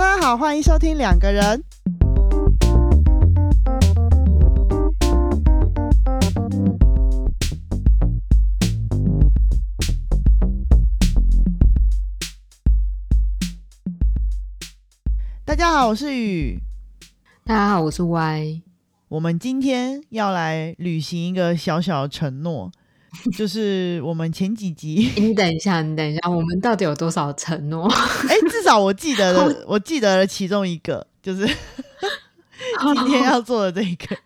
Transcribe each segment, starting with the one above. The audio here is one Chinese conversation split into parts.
大家好，欢迎收听两个人。大家好，我是雨。大家好，我是 Y。我们今天要来履行一个小小的承诺，就是我们前几集，你等一下，你等一下，我们到底有多少承诺？哎，至少我记得了，我记得了其中一个，就是今天要做的这一个，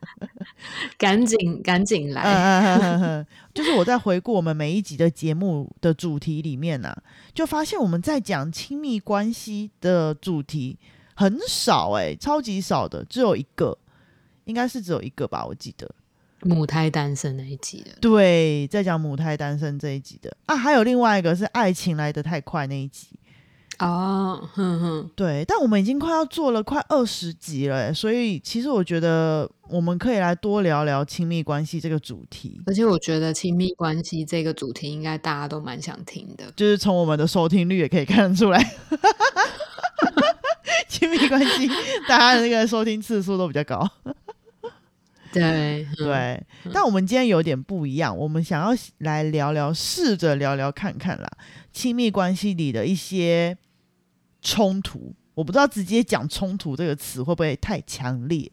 赶紧赶紧来。嗯嗯嗯就是我在回顾我们每一集的节目的主题里面呢，就发现我们在讲亲密关系的主题很少，哎，超级少的，只有一个。应该是只有一个吧，我记得母胎单身那一集的。对，在讲母胎单身这一集的啊，还有另外一个是爱情来得太快那一集。哦，哼哼，对，但我们已经快要做了快二十集了，所以其实我觉得我们可以来多聊聊亲密关系这个主题。而且我觉得亲密关系这个主题应该大家都蛮想听的，就是从我们的收听率也可以看得出来，亲密关系大家的那个收听次数都比较高。对对，但我们今天有点不一样，我们想要来聊聊，试着聊聊看看啦，亲密关系里的一些冲突。我不知道直接讲冲突这个词会不会太强烈？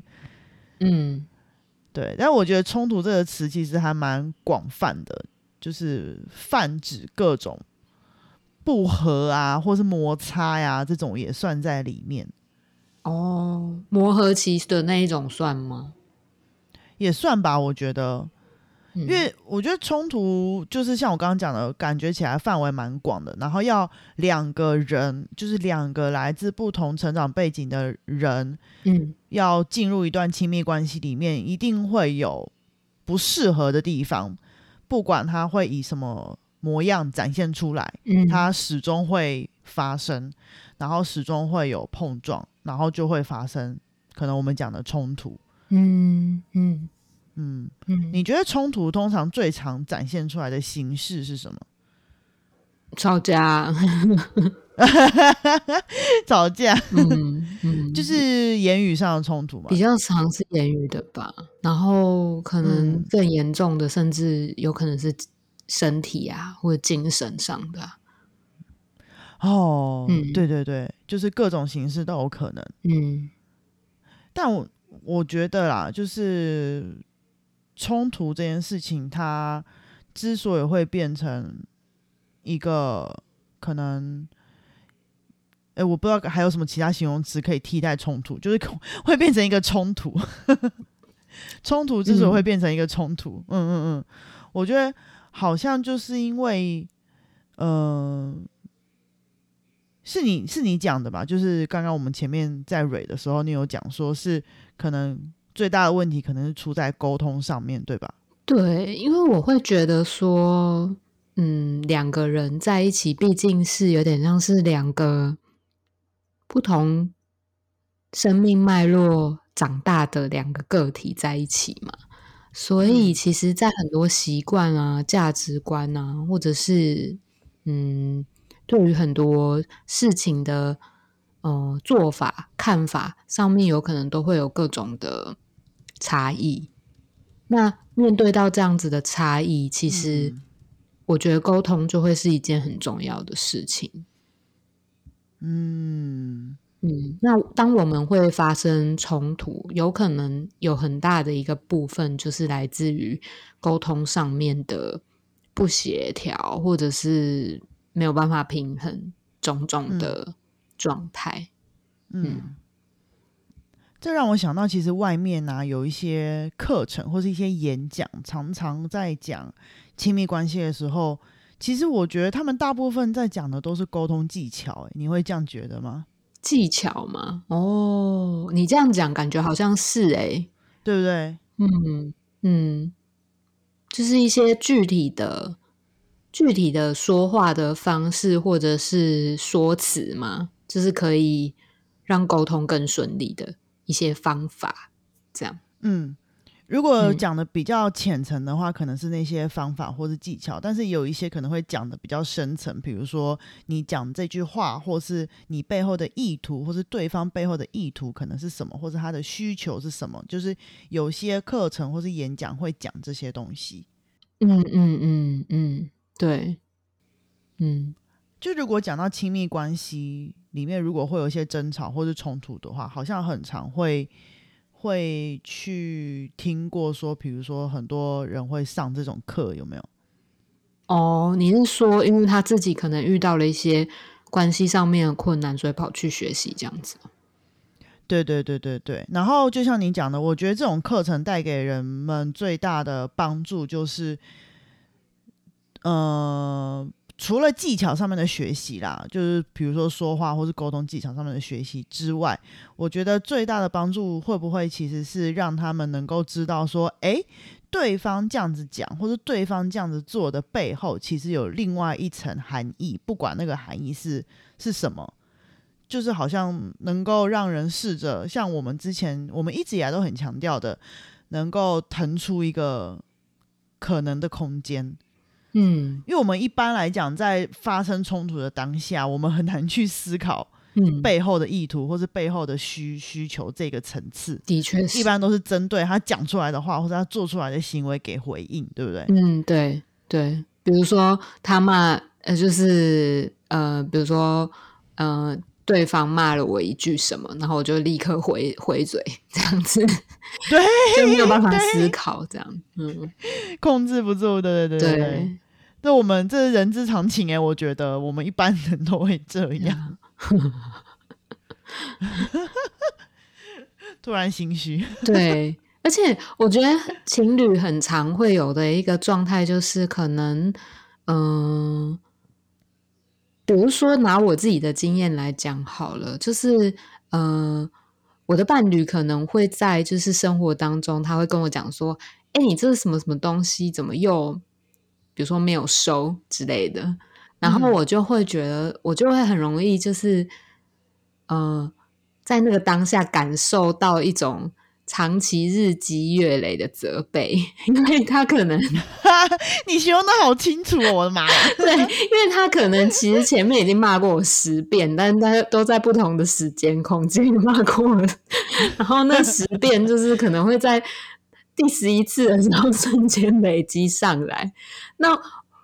嗯，对，但我觉得冲突这个词其实还蛮广泛的，就是泛指各种不和啊，或是摩擦呀，这种也算在里面。哦，磨合期的那一种算吗？也算吧，我觉得，因为我觉得冲突就是像我刚刚讲的，感觉起来范围蛮广的。然后要两个人，就是两个来自不同成长背景的人，嗯，要进入一段亲密关系里面，一定会有不适合的地方，不管他会以什么模样展现出来，嗯，它始终会发生，然后始终会有碰撞，然后就会发生可能我们讲的冲突。嗯嗯嗯嗯，你觉得冲突通常最常展现出来的形式是什么？吵架，吵架，嗯嗯，就是言语上的冲突嘛，比较常是言语的吧。然后可能更严重的，甚至有可能是身体啊，或者精神上的。哦，嗯，对对对，就是各种形式都有可能。嗯，但我。我觉得啦，就是冲突这件事情，它之所以会变成一个可能，哎，我不知道还有什么其他形容词可以替代冲突，就是 会变成一个冲突。冲突之所以会变成一个冲突，嗯嗯嗯，我觉得好像就是因为，嗯。是你是你讲的吧？就是刚刚我们前面在蕊的时候，你有讲说是可能最大的问题可能是出在沟通上面对吧？对，因为我会觉得说，嗯，两个人在一起毕竟是有点像是两个不同生命脉络长大的两个个体在一起嘛，所以其实，在很多习惯啊、价值观啊，或者是嗯。对于很多事情的呃做法、看法上面，有可能都会有各种的差异。那面对到这样子的差异，其实我觉得沟通就会是一件很重要的事情。嗯嗯，那当我们会发生冲突，有可能有很大的一个部分就是来自于沟通上面的不协调，或者是。没有办法平衡种种的状态，嗯，这让我想到，其实外面呢有一些课程或是一些演讲，常常在讲亲密关系的时候，其实我觉得他们大部分在讲的都是沟通技巧。你会这样觉得吗？技巧吗？哦，你这样讲，感觉好像是哎，对不对？嗯嗯，就是一些具体的。具体的说话的方式或者是说辞嘛？就是可以让沟通更顺利的一些方法，这样。嗯，如果嗯讲的比较浅层的话，可能是那些方法或是技巧，但是有一些可能会讲的比较深层，比如说你讲这句话，或是你背后的意图，或是对方背后的意图可能是什么，或是他的需求是什么，就是有些课程或是演讲会讲这些东西。嗯嗯嗯嗯，对，嗯就如果讲到亲密关系里面，如果会有一些争吵或是冲突的话，好像很常会会去听过说，比如说很多人会上这种课，有没有？哦，你是说，因为他自己可能遇到了一些关系上面的困难，所以跑去学习这样子吗？对对对对对。然后就像你讲的，我觉得这种课程带给人们最大的帮助就是，呃，除了技巧上面的学习啦，就是比如说说话或是沟通技巧上面的学习之外，我觉得最大的帮助会不会其实是让他们能够知道说，诶，对方这样子讲，或者对方这样子做的背后，其实有另外一层含义，不管那个含义是是什么。就是好像能够让人试着像我们之前，我们一直以来都很强调的，能够腾出一个可能的空间。嗯因为我们一般来讲，在发生冲突的当下，我们很难去思考嗯，背后的意图或是背后的需需求这个层次。的确，一般都是针对他讲出来的话或者他做出来的行为给回应，对不对？嗯，对对，比如说他骂，呃，就是呃，比如说呃，对方骂了我一句什么，然后我就立刻回回嘴，这样子 对，就没有办法思考，这样，嗯，控制不住，对对对对这我们这是人之常情哎，我觉得我们一般人都会这样。突然心虚，对，而且我觉得情侣很常会有的一个状态，就是可能，嗯、比如说拿我自己的经验来讲好了，就是，呃，我的伴侣可能会在就是生活当中，他会跟我讲说，哎，你这是什么什么东西，怎么又，比如说没有收之类的，然后嗯。我就会觉得，我就会很容易就是，呃，在那个当下感受到一种长期日积月累的责备，因为他可能 你形容的好清楚哦，我的妈呀！对，因为他可能其实前面已经骂过我十遍，但是他都在不同的时间空间骂过我，然后那十遍就是可能会在第十一次的时候瞬间累积上来，那。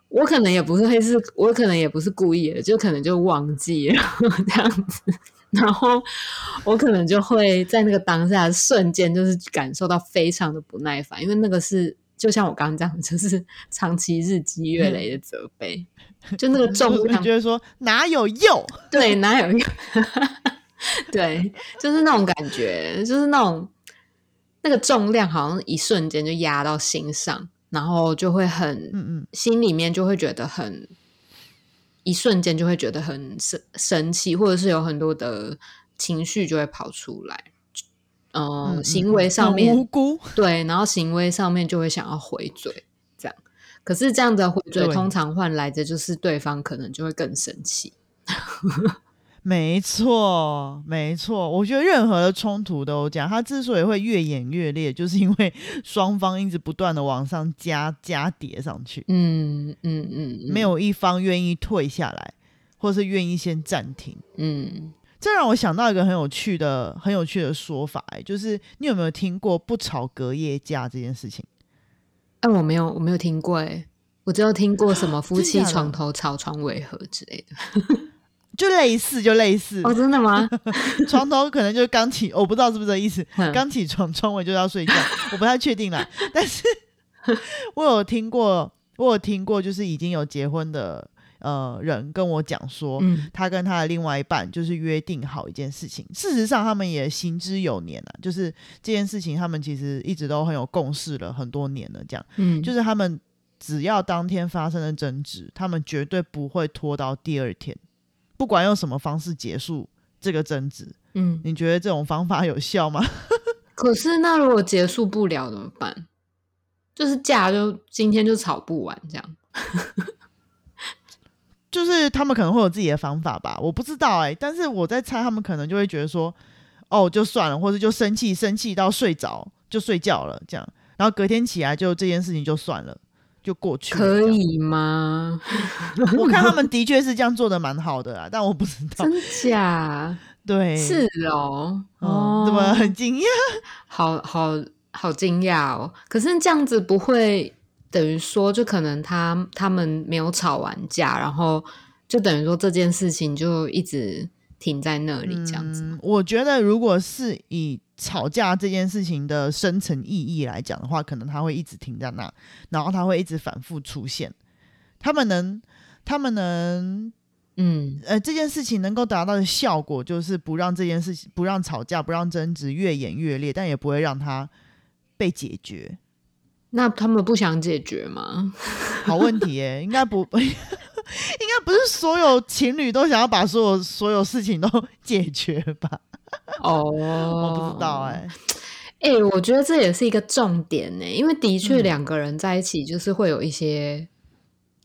我可能也不是会是，我可能也不是故意的，就可能就忘记了 这样子，然后我可能就会在那个当下瞬间就是感受到非常的不耐烦，因为那个是就像我刚刚讲，就是长期日积月累的责备，就那个 重量觉得说哪有用？对，哪有用？对，就是那种感觉，就是那种那个重量，好像一瞬间就压到心上，然后就会很，嗯嗯，心里面就会觉得很，一瞬间就会觉得很生生气，或者是有很多的情绪就会跑出来。嗯，嗯行为上很面无辜，对，然后行为上面就会想要回嘴，这样。可是这样的回嘴，通常换来的就是对方可能就会更生气。没错，没错。我觉得任何的冲突都这样，它之所以会越演越烈，就是因为 双方一直不断的往上加加叠上去，嗯嗯嗯，嗯没，有一方愿意退下来，或是愿意先暂停。嗯，这让我想到一个很有趣的、很有趣的说法、哎，就是你有没有听过“不吵隔夜架”这件事情？哎、我没有，我没有听过，哎，我只有听过什么夫妻床头吵，床尾和之类的。就类似，就类似，哦，真的吗？床头可能就是刚起，我不知道是不是这意思。嗯刚起床，床尾就要睡觉，我不太确定啦。但是我有听过，我有听过，就是已经有结婚的呃人跟我讲说，嗯他跟他的另外一半就是约定好一件事情。事实上，他们也行之有年了，就是这件事情，他们其实一直都很有共识了很多年了。这样，嗯，就是他们只要当天发生了争执，他们绝对不会拖到第二天，不管用什么方式结束这个争执。嗯。你觉得这种方法有效吗？可是那如果结束不了怎么办？就是架就今天就吵不完这样。就是他们可能会有自己的方法吧，我不知道哎、但是我在猜，他们可能就会觉得说，哦，就算了，或者就生气，生气到睡着就睡觉了，这样然后隔天起来就这件事情就算了，就过去。可，以吗？我看他们的确是这样做的蛮好的啊，但我不知道。真假？对，是哦，嗯，哦，怎么很惊讶？好好好惊讶哦！可是这样子不会等于说，就可能他他们没有吵完架，然后就等于说这件事情就一直停在那里，这样子。嗯，我觉得如果是以吵架这件事情的深层意义来讲的话，可能他会一直停在那，然后他会一直反复出现。他们能，他们能，嗯呃，这件事情能够达到的效果，就是不让这件事情，不让吵架，不让争执越演越烈，但也不会让它被解决。那他们不想解决吗？好问题耶，应该不，应该不是所有情侣都想要把所有所有事情都解决吧？哦，我不知道哎、哎、我觉得这也是一个重点呢，因为的确嗯。两个人在一起，就是会有一些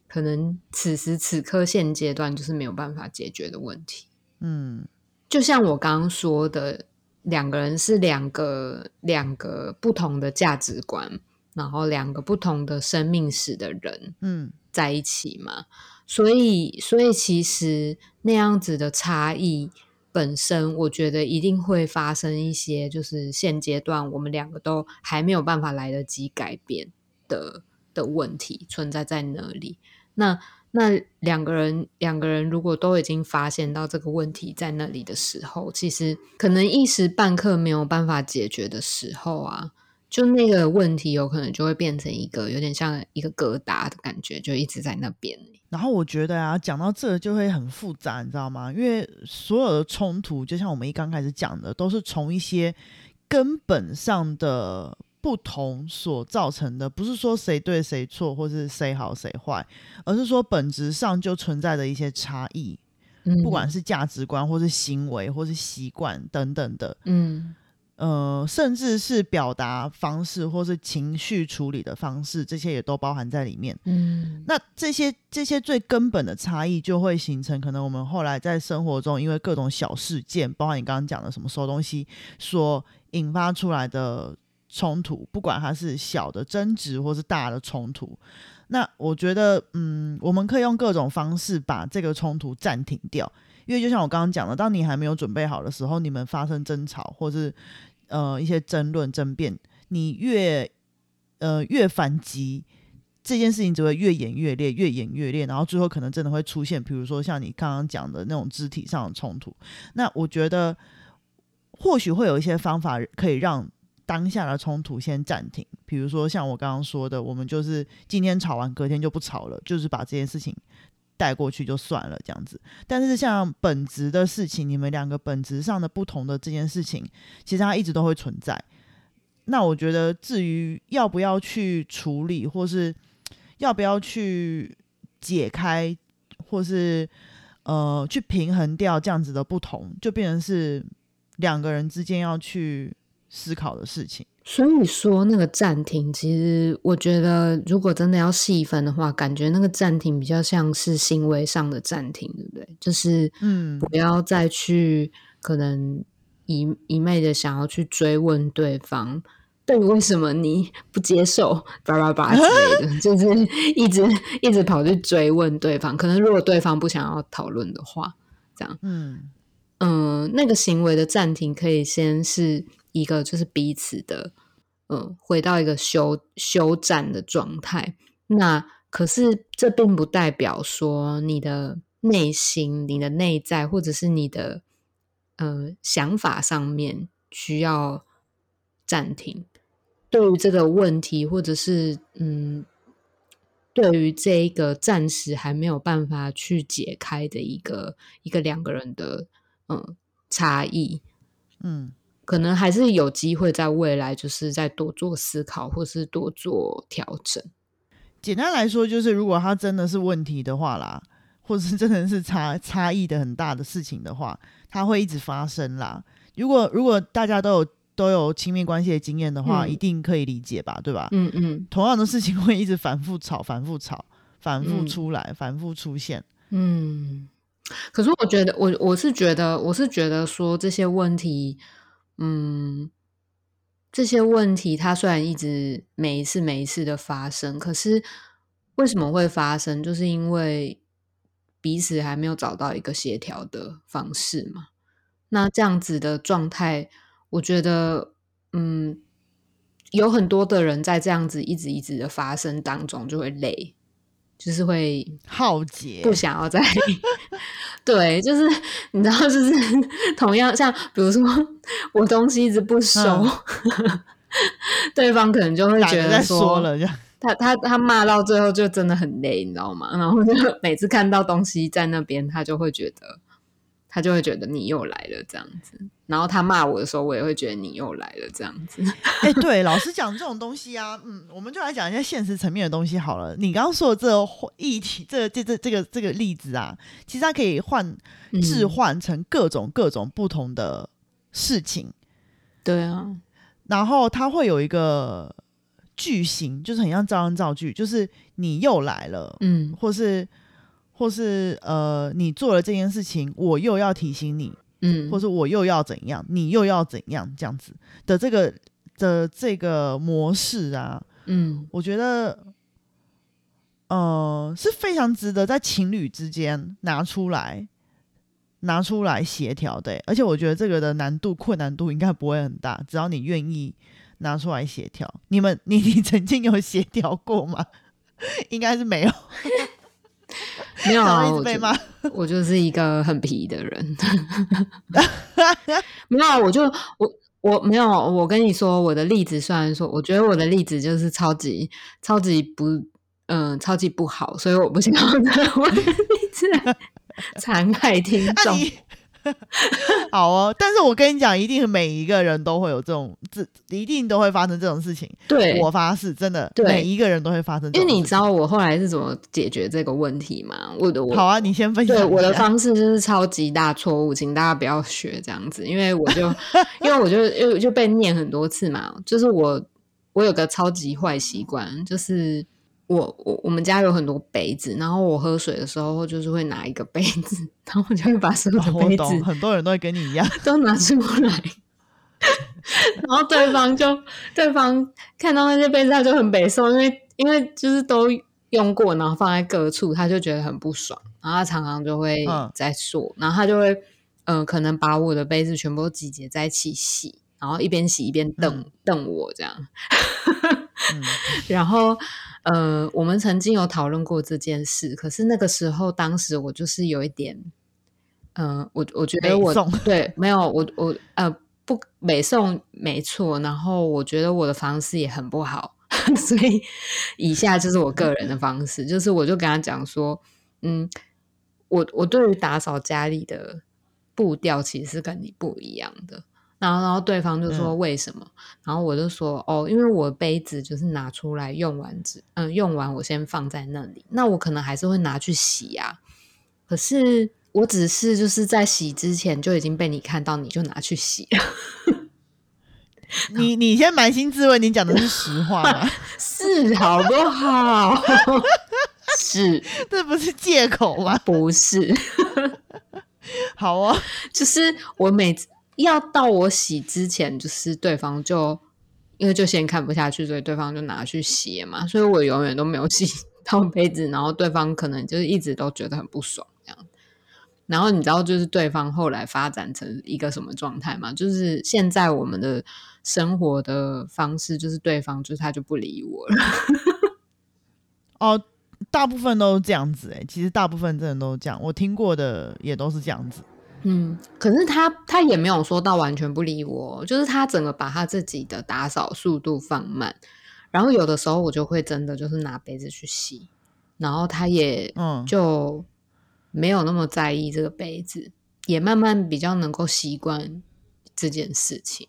可能此时此刻现阶段就是没有办法解决的问题。嗯。就像我刚刚说的，两个人是两个两个不同的价值观，然后两个不同的生命史的人嗯。在一起嘛，所以所以其实那样子的差异本身，我觉得一定会发生一些，就是现阶段我们两个都还没有办法来得及改变的的问题存在在那里。那那两个人两个人如果都已经发现到这个问题在那里的时候，其实可能一时半刻没有办法解决的时候啊，就那个问题有可能就会变成一个有点像一个疙瘩的感觉，就一直在那边。然后我觉得啊，讲到这就会很复杂，你知道吗？因为所有的冲突，就像我们一刚开始讲的，都是从一些根本上的不同所造成的，不是说谁对谁错，或是谁好谁坏，而是说本质上就存在的一些差异，嗯不管是价值观，或是行为，或是习惯等等的。嗯呃，甚至是表达方式或是情绪处理的方式，这些也都包含在里面。嗯那这些这些最根本的差异，就会形成可能我们后来在生活中，因为各种小事件，包括你刚刚讲的什么收东西，所引发出来的冲突，不管它是小的争执或是大的冲突。那我觉得，嗯，我们可以用各种方式把这个冲突暂停掉，因为就像我刚刚讲的，当你还没有准备好的时候，你们发生争吵或是呃一些争论争辩，你越呃越反击，这件事情只会越演越烈，越演越烈，然后最后可能真的会出现，比如说像你刚刚讲的那种肢体上的冲突。那我觉得或许会有一些方法可以让当下的冲突先暂停，比如说像我刚刚说的，我们就是今天吵完，隔天就不吵了，就是把这件事情带过去就算了这样子。但是像本质的事情，你们两个本质上的不同的这件事情，其实它一直都会存在。那我觉得，至于要不要去处理，或是要不要去解开，或是呃去平衡掉这样子的不同，就变成是两个人之间要去思考的事情。所以说那个暂停，其实我觉得，如果真的要细分的话，感觉那个暂停比较像是行为上的暂停，对不对？就是嗯不要再去可能一一昧的想要去追问对方，对为什么你不接受叭叭叭之类的，就是一直一直跑去追问对方。可能如果对方不想要讨论的话，这样，嗯嗯，那个行为的暂停可以先是一个就是彼此的，嗯，回到一个休休战的状态。那可是这并不代表说你的内心、你的内在，或者是你的呃想法上面需要暂停。对于这个问题，或者是嗯，对于这一个暂时还没有办法去解开的一个一个两个人的嗯差异，嗯可能还是有机会在未来就是再多做思考，或是多做调整。简单来说，就是如果它真的是问题的话啦，或者是真的是差差异的很大的事情的话，它会一直发生啦。如果如果大家都有都有亲密关系的经验的话，嗯一定可以理解吧，对吧？嗯嗯同样的事情会一直反复吵、反复吵、反复嗯出来、反复出现。嗯。可是我觉得，我我是觉得，我是觉得说这些问题，嗯，这些问题，它虽然一直每一次每一次的发生，可是为什么会发生？就是因为彼此还没有找到一个协调的方式嘛。那这样子的状态，我觉得，嗯，有很多的人在这样子一直一直的发生当中就会累。就是会耗竭，不想要再 对，就是你知道，就是 同样像比如说我东西一直不收，对方可能就会觉得说了，他他他骂到最后就真的很累，你知道吗？然后就每次看到东西在那边，他就会觉得。他就会觉得你又来了这样子，然后他骂我的时候，我也会觉得你又来了这样子。哎，对，老师讲这种东西啊，嗯，我们就来讲一下现实层面的东西好了。你刚刚说的这个议题，这这这这个这个例子啊，其实它可以换置换成各种各种不同的事情。对啊，然后它会有一个句型，就是很像造样造句，就是你又来了，嗯，或是。或是呃，你做了这件事情，我又要提醒你，嗯，或者我又要怎样，你又要怎样，这样子的这个的这个模式啊，嗯，我觉得，呃，是非常值得在情侣之间拿出来拿出来协调的，而且我觉得这个的难度困难度应该不会很大，只要你愿意拿出来协调。你们，你你曾经有协调过吗？应该是没有。没有啊，我我就是一个很皮的人。没有，我就我我没有。我跟你说，我的例子虽然说，我觉得我的例子就是超级超级不嗯超级不好，所以我不想要拿我的例子残害听众。好哦，但是我跟你讲，一定每一个人都会有这种，这一定都会发生这种事情。对我发誓，真的，每一个人都会发生。因为你知道我后来是怎么解决这个问题吗？我的我好啊，你先分享。对我的方式就是超级大错误，请大家不要学这样子，因为我就 因为我就又就被念很多次嘛，就是我我有个超级坏习惯，就是。我我我们家有很多杯子，然后我喝水的时候就是会拿一个杯子，然后我就会把所有的杯子，很多人都会跟你一样，都拿出来，然后对方就对方看到那些杯子，他就很北宋，因为因为就是都用过，然后放在各处，他就觉得很不爽，然后他常常就会在说，然后他就会嗯，可能把我的杯子全部都集结在一起洗，然后一边洗一边瞪瞪我这样，然后。呃，我们曾经有讨论过这件事，可是那个时候，当时我就是有一点，嗯，我我觉得我对没有我我呃不美送没错，然后我觉得我的方式也很不好，所以以下就是我个人的方式，就是我就跟他讲说，嗯，我我对于打扫家里的步调其实是跟你不一样的。然后，然后对方就说为什么？然后我就说哦，因为我杯子就是拿出来用完之，嗯，用完我先放在那里，那我可能还是会拿去洗啊。可是我只是就是在洗之前就已经被你看到，你就拿去洗了。你你先扪心自问，你讲的是实话吗？是好不好？是，这不是借口吗？不是。好哦，就是我每次。要到我洗之前，就是对方就因为就先看不下去，所以对方就拿去洗嘛。所以我永远都没有洗 到杯子，然后对方可能就是一直都觉得很不爽这样。然后你知道，就是对方后来发展成一个什么状态吗？就是现在我们的生活的方式，就是对方就是他就不理我了。哦，大部分都是这样子哎，其实大部分真的都这样，我听过的也都是这样子。嗯，可是他他也没有说到完全不理我，就是他整个把他自己的打扫速度放慢，然后有的时候我就会真的就是拿杯子去洗，然后他也嗯就没有那么在意这个杯子，也慢慢比较能够习惯这件事情。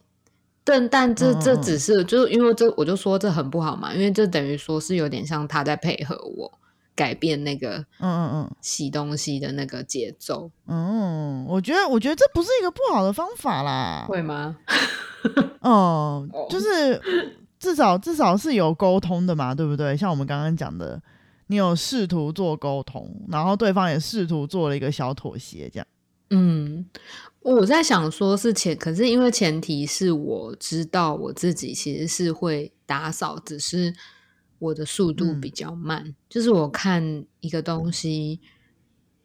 但但这这只是就是因为这我就说这很不好嘛，因为这等于说是有点像他在配合我。改变那个，嗯嗯嗯，洗东西的那个节奏。嗯，我觉得，我觉得这不是一个不好的方法啦。会吗？哦，就是至少至少是有沟通的嘛，对不对？像我们刚刚讲的，你有试图做沟通，然后对方也试图做了一个小妥协，这样。嗯，我在想说是前，可是因为前提是我知道我自己其实是会打扫，只是我的速度比较慢，就是我看一个东西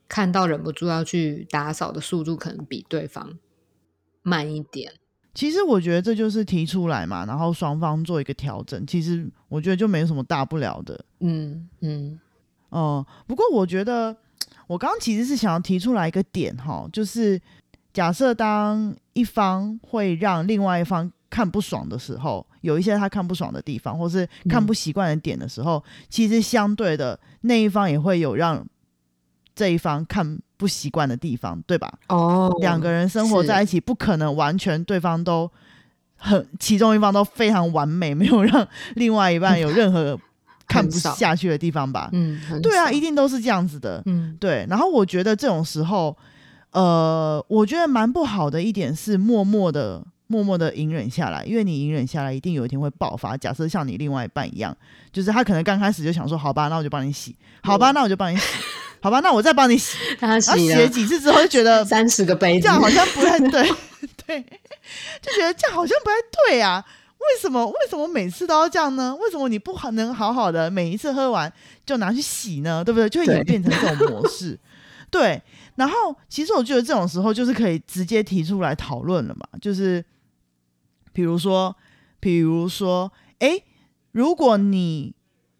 看到忍不住要去打扫的速度可能比对方慢一点。其实我觉得这就是提出来嘛，然后双方做一个调整。其实我觉得就没什么大不了的。嗯嗯哦，不过我觉得我刚刚其实是想要提出来一个点哈，就是假设当一方会让另外一方看不爽的时候，有一些他看不爽的地方，或是看不习惯的点的时候，其实相对的那一方也会有让这一方看。不习惯的地方，对吧？哦，两个人生活在一起，不可能完全对方都很，其中一方都非常完美，没有让另外一半有任何看不 下去的地方吧？嗯，对啊，一定都是这样子的。嗯，对。然后我觉得这种时候，呃，我觉得蛮不好的一点是，默默的、默默的隐忍下来，因为你隐忍下来，一定有一天会爆发。假设像你另外一半一样，就是他可能刚开始就想说：“好吧，那我就帮你洗。”好吧，那我就帮你洗。好吧，那我再帮你洗。他洗了几次之后，就觉得三十个杯子这样好像不太 对，对，就觉得这样好像不太对啊。为什么？为什么每次都要这样呢？为什么你不能好好的每一次喝完就拿去洗呢？对不对？就会演变成这种模 式。对。然后，其实我觉得这种时候就是可以直接提出来讨论了嘛。就是，比如说，比如说，哎，如果你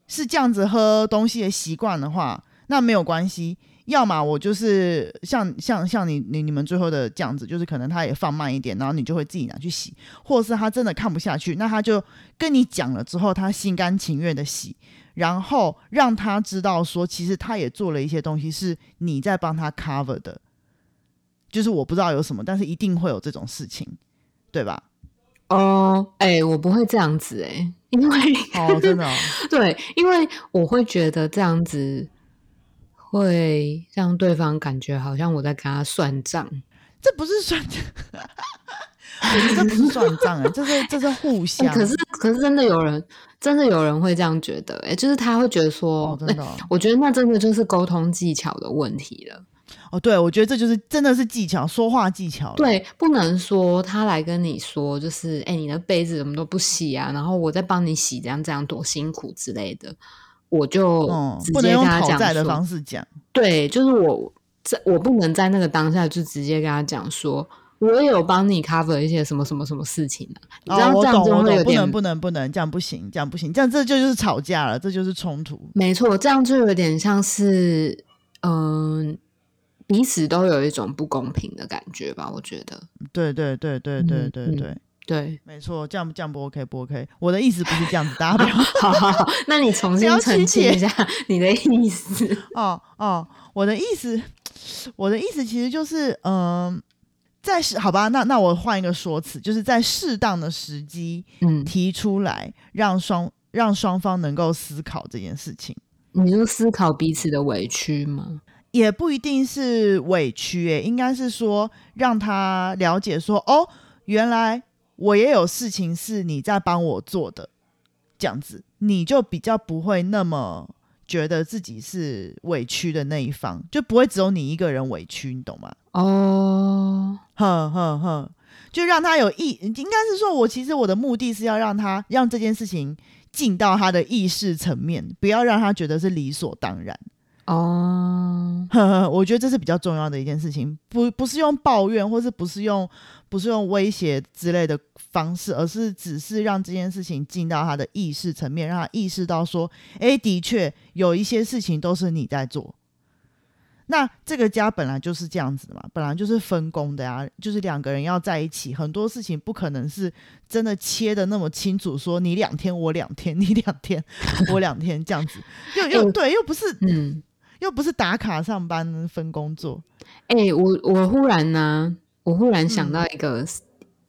是这样子喝东西的习惯的话。那没有关系，要么我就是像像像你你你们最后的这样子，就是可能他也放慢一点，然后你就会自己拿去洗，或者是他真的看不下去，那他就跟你讲了之后，他心甘情愿的洗，然后让他知道说，其实他也做了一些东西是你在帮他 cover 的，就是我不知道有什么，但是一定会有这种事情，对吧？哦，哎，我不会这样子哎，因为哦，真的，对，因为我会觉得这样子。会让对方感觉好像我在跟他算账，这不是算账，这不是算账哎，这是这是互 相。可是可是真的有人真的有人会这样觉得哎，就是他会觉得说，真的，我觉得那真的就是沟通技巧的问题了。哦，对，我觉得这就是真的是技巧，说话技巧。对，不能说他来跟你说，就是哎，你的杯子怎么都不洗啊，然后我再帮你洗，这样这样多辛苦之类的。我就直接跟他讲的方式讲，对，就是我在我不能在那个当下就直接跟他讲说，我也有帮你 cover 一些什么什么什么事情啊？你知道这样就会有点不能不能这样不行，这样不行，这样这就就是吵架了，这就是冲突。没错，这样就有点像是嗯，彼此都有一种不公平的感觉吧？我觉得，对对对对对对对。对，没错，这样这样不 OK 不 OK。我的意思不是这样子，大家不要。好好好，那你重新澄清一下 你的意思。哦哦，我的意思，我的意思其实就是，嗯，在适好吧，那那我换一个说辞，就是在适当的时机，嗯，提出来，让双让双方能够思考这件事情。你就思考彼此的委屈吗？也不一定是委屈，诶，应该是说让他了解说，哦，原来。我也有事情是你在帮我做的，这样子你就比较不会那么觉得自己是委屈的那一方，就不会只有你一个人委屈，你懂吗？哦，哼哼哼，就让他有意，应该是说我其实我的目的是要让他让这件事情进到他的意识层面，不要让他觉得是理所当然。哦，我觉得这是比较重要的一件事情，不不是用抱怨，或是不是用不是用威胁之类的方式，而是只是让这件事情进到他的意识层面，让他意识到说，哎，的确有一些事情都是你在做。那这个家本来就是这样子的嘛，本来就是分工的呀，就是两个人要在一起，很多事情不可能是真的切的那么清楚，说你两天我两天，你两天我两天这样子，又又 对，又不是嗯。又不是打卡上班分工作，哎，我我忽然呢，我忽然想到一个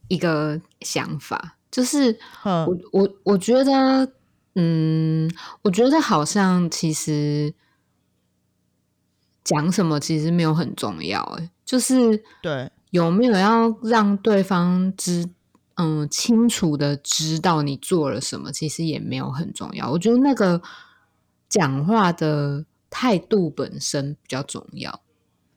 一个想法，就是我我我觉得，嗯，我觉得好像其实讲什么其实没有很重要，哎，就是对有没有要让对方知，嗯，清楚的知道你做了什么，其实也没有很重要。我觉得那个讲话的。态度本身比较重要，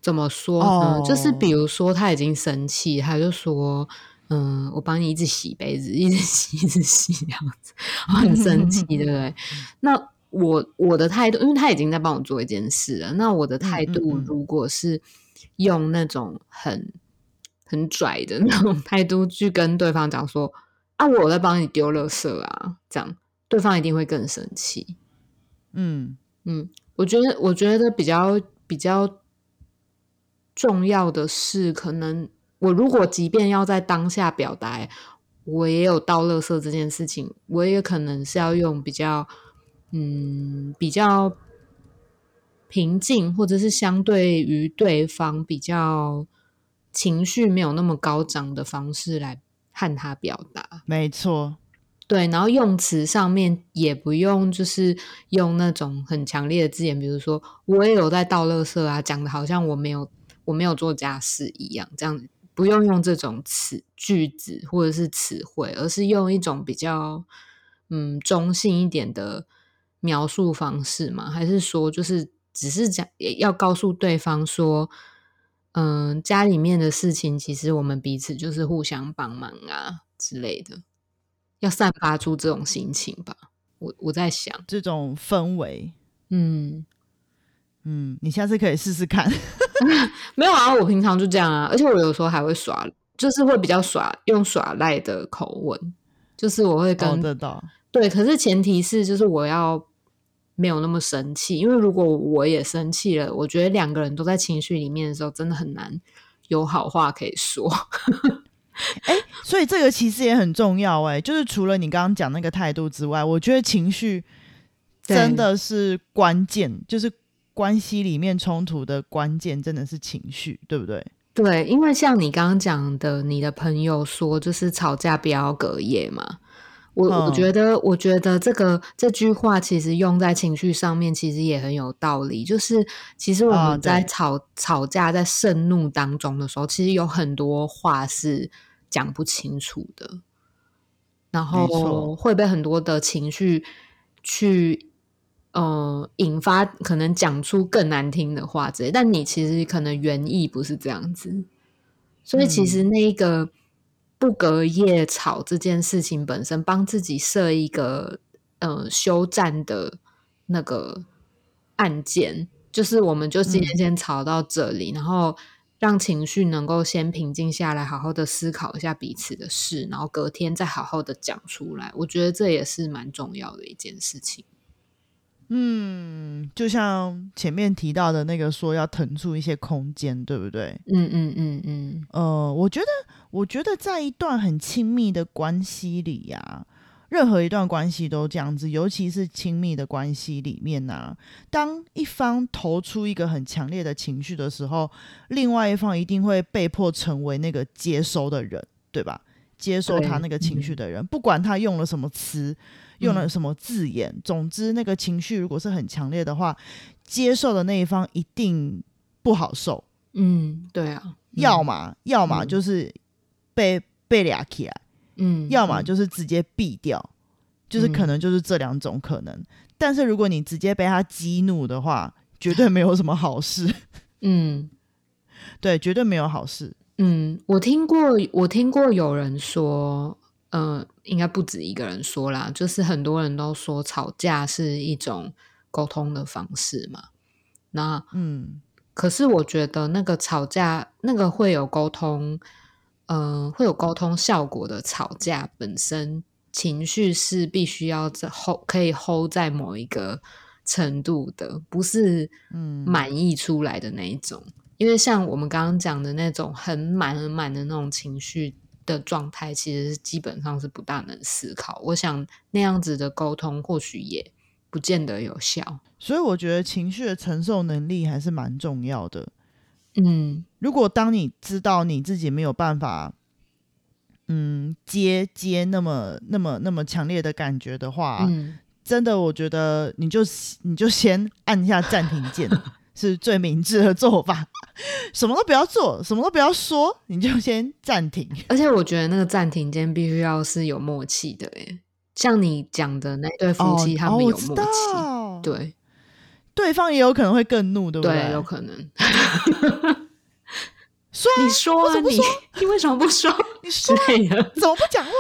怎么说呢？就是哦比如说他已经生气，他就说：“嗯，我帮你一直洗杯子，一直洗，一直洗，这样子，我很生气，对不对？”那我我的态度，因为他已经在帮我做一件事了，那我的态嗯度嗯如果是用那种很很拽的那种态度去跟对方讲说：“啊，我有在帮你丢垃圾啊”，这样对方一定会更生气。嗯嗯，我觉得，我觉得比较比较重要的是，可能我如果即便要在当下表达，我也有倒垃圾这件事情，我也可能是要用比较嗯比较平静，或者是相对于对方比较情绪没有那么高涨的方式来和他表达。没错，对，然后用词上面也不用就是用那种很强烈的字眼，比如说我也有在倒垃圾啊，讲的好像我没有我没有做家事一样，这样不用用这种词句子或者是词汇，而是用一种比较嗯中性一点的描述方式嘛？还是说就是只是讲要告诉对方说，嗯，家里面的事情其实我们彼此就是互相帮忙啊之类的。要散发出这种心情吧。我我在想，这种氛围，嗯，嗯，你下次可以试试看。没有啊，我平常就这样啊，而且我有时候还会耍，就是会比较耍用耍赖的口吻，就是我会跟、哦，知道，对，可是前提是就是我要没有那么生气，因为如果我也生气了，我觉得两个人都在情绪里面的时候，真的很难有好话可以说。所以这个其实也很重要哎、就是除了你刚刚讲那个态度之外，我觉得情绪真的是关键，就是关系里面冲突的关键真的是情绪，对不对？对，因为像你刚刚讲的，你的朋友说就是吵架不要隔夜嘛。我、我嗯。觉得，我觉得这个这句话其实用在情绪上面，其实也很有道理。就是其实我啊们在对。吵、吵架、在盛怒当中的时候，其实有很多话是讲不清楚的，然后会被很多的情绪去呃引发，可能讲出更难听的话之类。但你其实可能原意不是这样子，所以其实那一个不隔夜吵这件事情本身，帮自己设一个呃休战的那个案件，就是我们就今天先吵到这里，然后让情绪能够先平静下来，好好的思考一下彼此的事，然后隔天再好好的讲出来。我觉得这也是蛮重要的一件事情。嗯，就像前面提到的那个说要腾出一些空间，对不对？嗯嗯嗯嗯呃，我觉得，我觉得在一段很亲密的关系里呀、任何一段关系都这样子，尤其是亲密的关系里面呢、当一方投出一个很强烈的情绪的时候，另外一方一定会被迫成为那个接收的人，对吧？接收他那个情绪的人，不管他用了什么词，用了嗯什么字眼，总之那个情绪如果是很强烈的话，接受的那一方一定不好受。嗯，对啊，要么要么嗯就是被被俩起来，嗯，要么嗯就是直接毙掉，就是可嗯能就是这两种可能。但是如果你直接被他激怒的话，绝对没有什么好事，嗯。对，绝对没有好事。嗯，我听过，我听过有人说，呃，应该不止一个人说啦，就是很多人都说吵架是一种沟通的方式嘛。那嗯可是我觉得那个吵架，那个会有沟通，嗯、会有沟通效果的吵架本身情绪是必须要在 hold 可以 hold 在某一个程度的，不是嗯满意出来的那一种。因为像我们刚刚讲的那种很满很满的那种情绪的状态，其实基本上是不大能思考。我想那样子的沟通或许也不见得有效。所以我觉得情绪的承受能力还是蛮重要的。嗯如果当你知道你自己没有办法，嗯，接接那么那么那么强烈的感觉的话，嗯真的，我觉得你就你就先按下暂停键，是最明智的做法。什么都不要做，什么都不要说，你就先暂停。而且我觉得那个暂停间必须要是有默契的，耶，像你讲的那对夫妻，他们有默契，道，对，对方也有可能会更怒，对不对？有可能。说，你说啊，你你为什么不说？你说怎么不讲话？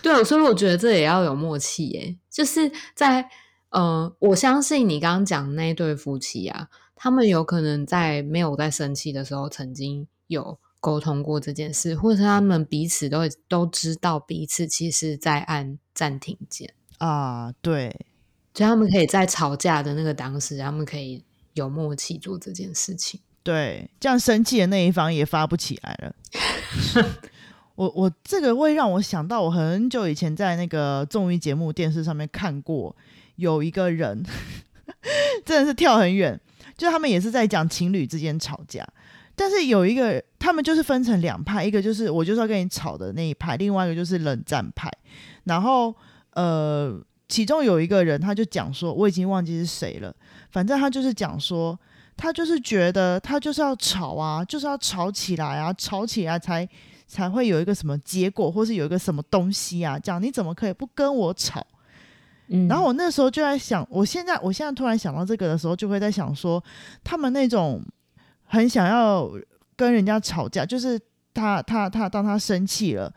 对，所以我觉得这也要有默契耶。就是在呃，我相信你刚刚讲那对夫妻啊，他们有可能在没有在生气的时候，曾经有沟通过这件事，或者他们彼此都都知道彼此其实在按暂停键啊。对，所以他们可以在吵架的那个当时，他们可以有默契做这件事情。对，这样生气的那一方也发不起来了。我我这个会让我想到，我很久以前在那个综艺节目电视上面看过，有一个人 真的是跳很远，就他们也是在讲情侣之间吵架，但是有一个他们就是分成两派，一个就是我就是要跟你吵的那一派，另外一个就是冷战派。然后呃，其中有一个人他就讲说，我已经忘记是谁了，反正他就是讲说。他就是觉得他就是要吵啊，就是要吵起来啊，吵起来才才会有一个什么结果，或是有一个什么东西啊。这样你怎么可以不跟我吵？嗯，然后我那时候就在想，我现在我现在突然想到这个的时候，就会在想说，他们那种很想要跟人家吵架，就是他他他当他生气了，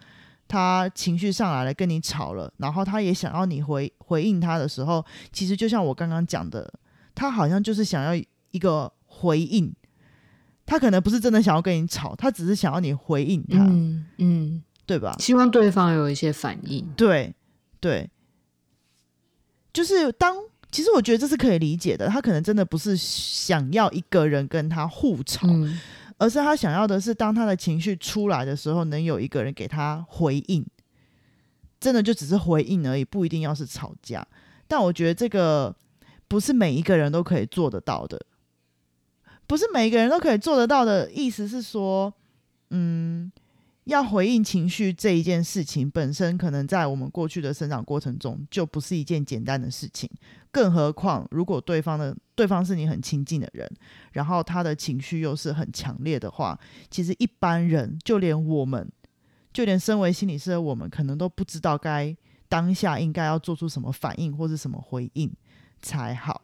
他情绪上来了，跟你吵了，然后他也想要你回回应他的时候，其实就像我刚刚讲的，他好像就是想要。一个回应，他可能不是真的想要跟你吵，他只是想要你回应他，嗯嗯，对吧？希望对方有一些反应，对对，就是当其实我觉得这是可以理解的，他可能真的不是想要一个人跟他互吵，而是他想要的是当他的情绪出来的时候，能有一个人给他回应，真的就只是回应而已，不一定要是吵架。但我觉得这个不是每一个人都可以做得到的。不是每一个人都可以做得到的意思是说，嗯，要回应情绪这一件事情本身，可能在我们过去的生长过程中就不是一件简单的事情。更何况，如果对方的对方是你很亲近的人，然后他的情绪又是很强烈的话，其实一般人，就连我们，就连身为心理师的我们，可能都不知道该当下应该要做出什么反应或是什么回应才好。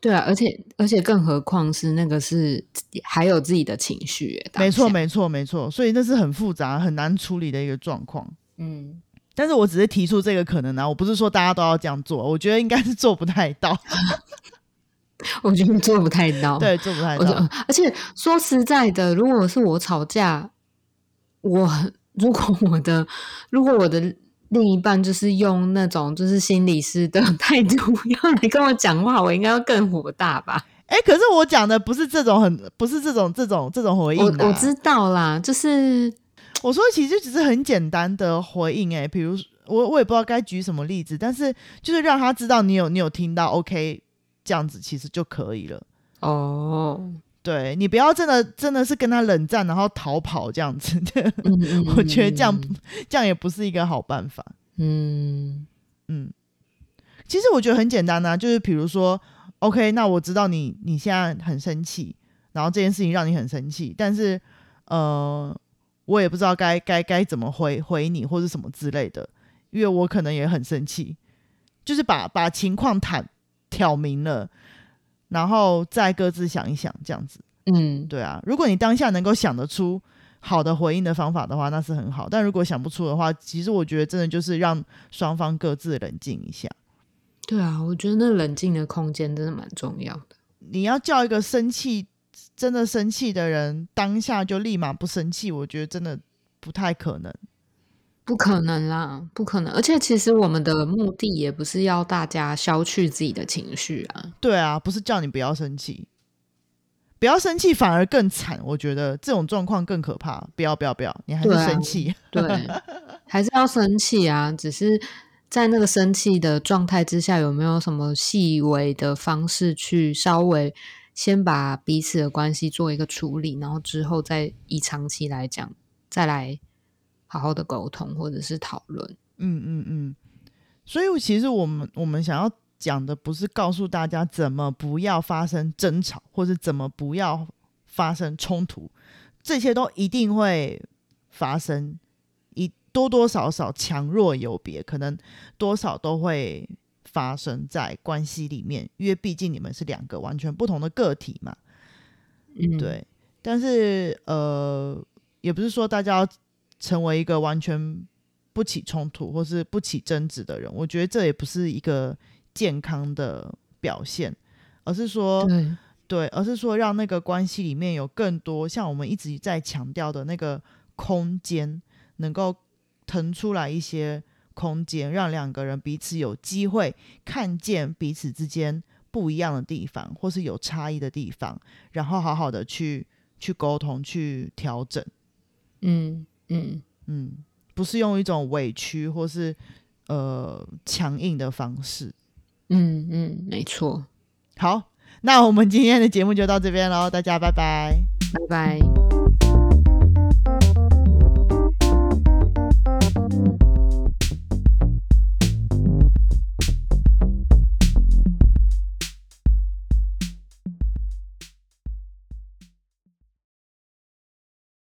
对啊，而且而且更何况是那个是还有自己的情绪，没错没错没错，所以那是很复杂很难处理的一个状况。嗯，但是我只是提出这个可能啊，我不是说大家都要这样做，我觉得应该是做不太到。我觉得做不太到，对，做不太到。而且说实在的，如果是我吵架，我如果我的如果我的。另一半就是用那种就是心理师的 态度要来跟我讲话，我应该要更火大吧？哎，可是我讲的不是这种很不是这种这种这种回应。我我知道啦，就是我说其实只是很简单的回应。哎，比如我我也不知道该举什么例子，但是就是让他知道你有你有听到，OK，这样子其实就可以了。哦。对你不要真的真的是跟他冷战，然后逃跑这样子，我觉得这样这样也不是一个好办法。嗯嗯，其实我觉得很简单啊，就是比如说，OK，那我知道你你现在很生气，然后这件事情让你很生气，但是呃，我也不知道该该该怎么回回你或者什么之类的，因为我可能也很生气，就是把把情况坦挑明了。然后再各自想一想，这样子，嗯，对啊。如果你当下能够想得出好的回应的方法的话，那是很好。但如果想不出的话，其实我觉得真的就是让双方各自冷静一下。对啊，我觉得那冷静的空间真的蛮重要的。你要叫一个生气、真的生气的人当下就立马不生气，我觉得真的不太可能。不可能啦，不可能！而且其实我们的目的也不是要大家消去自己的情绪啊。对啊，不是叫你不要生气，不要生气反而更惨。我觉得这种状况更可怕。不要不要不要，你还是生气，对，还是要生气啊。只是在那个生气的状态之下，有没有什么细微的方式去稍微先把彼此的关系做一个处理，然后之后再以长期来讲再来。好好的沟通或者是讨论，嗯嗯嗯，所以其实我们我们想要讲的不是告诉大家怎么不要发生争吵，或者怎么不要发生冲突，这些都一定会发生，一多多少少强弱有别，可能多少都会发生在关系里面，因为毕竟你们是两个完全不同的个体嘛。嗯，对，但是呃，也不是说大家要成为一个完全不起冲突或是不起争执的人，我觉得这也不是一个健康的表现，而是说，对，对，而是说让那个关系里面有更多像我们一直在强调的那个空间，能够腾出来一些空间，让两个人彼此有机会看见彼此之间不一样的地方，或是有差异的地方，然后好好的去去沟通、去调整。嗯嗯嗯，不是用一种委屈或是呃强硬的方式。嗯嗯，没错。好，那我们今天的节目就到这边喽，大家拜拜。拜拜。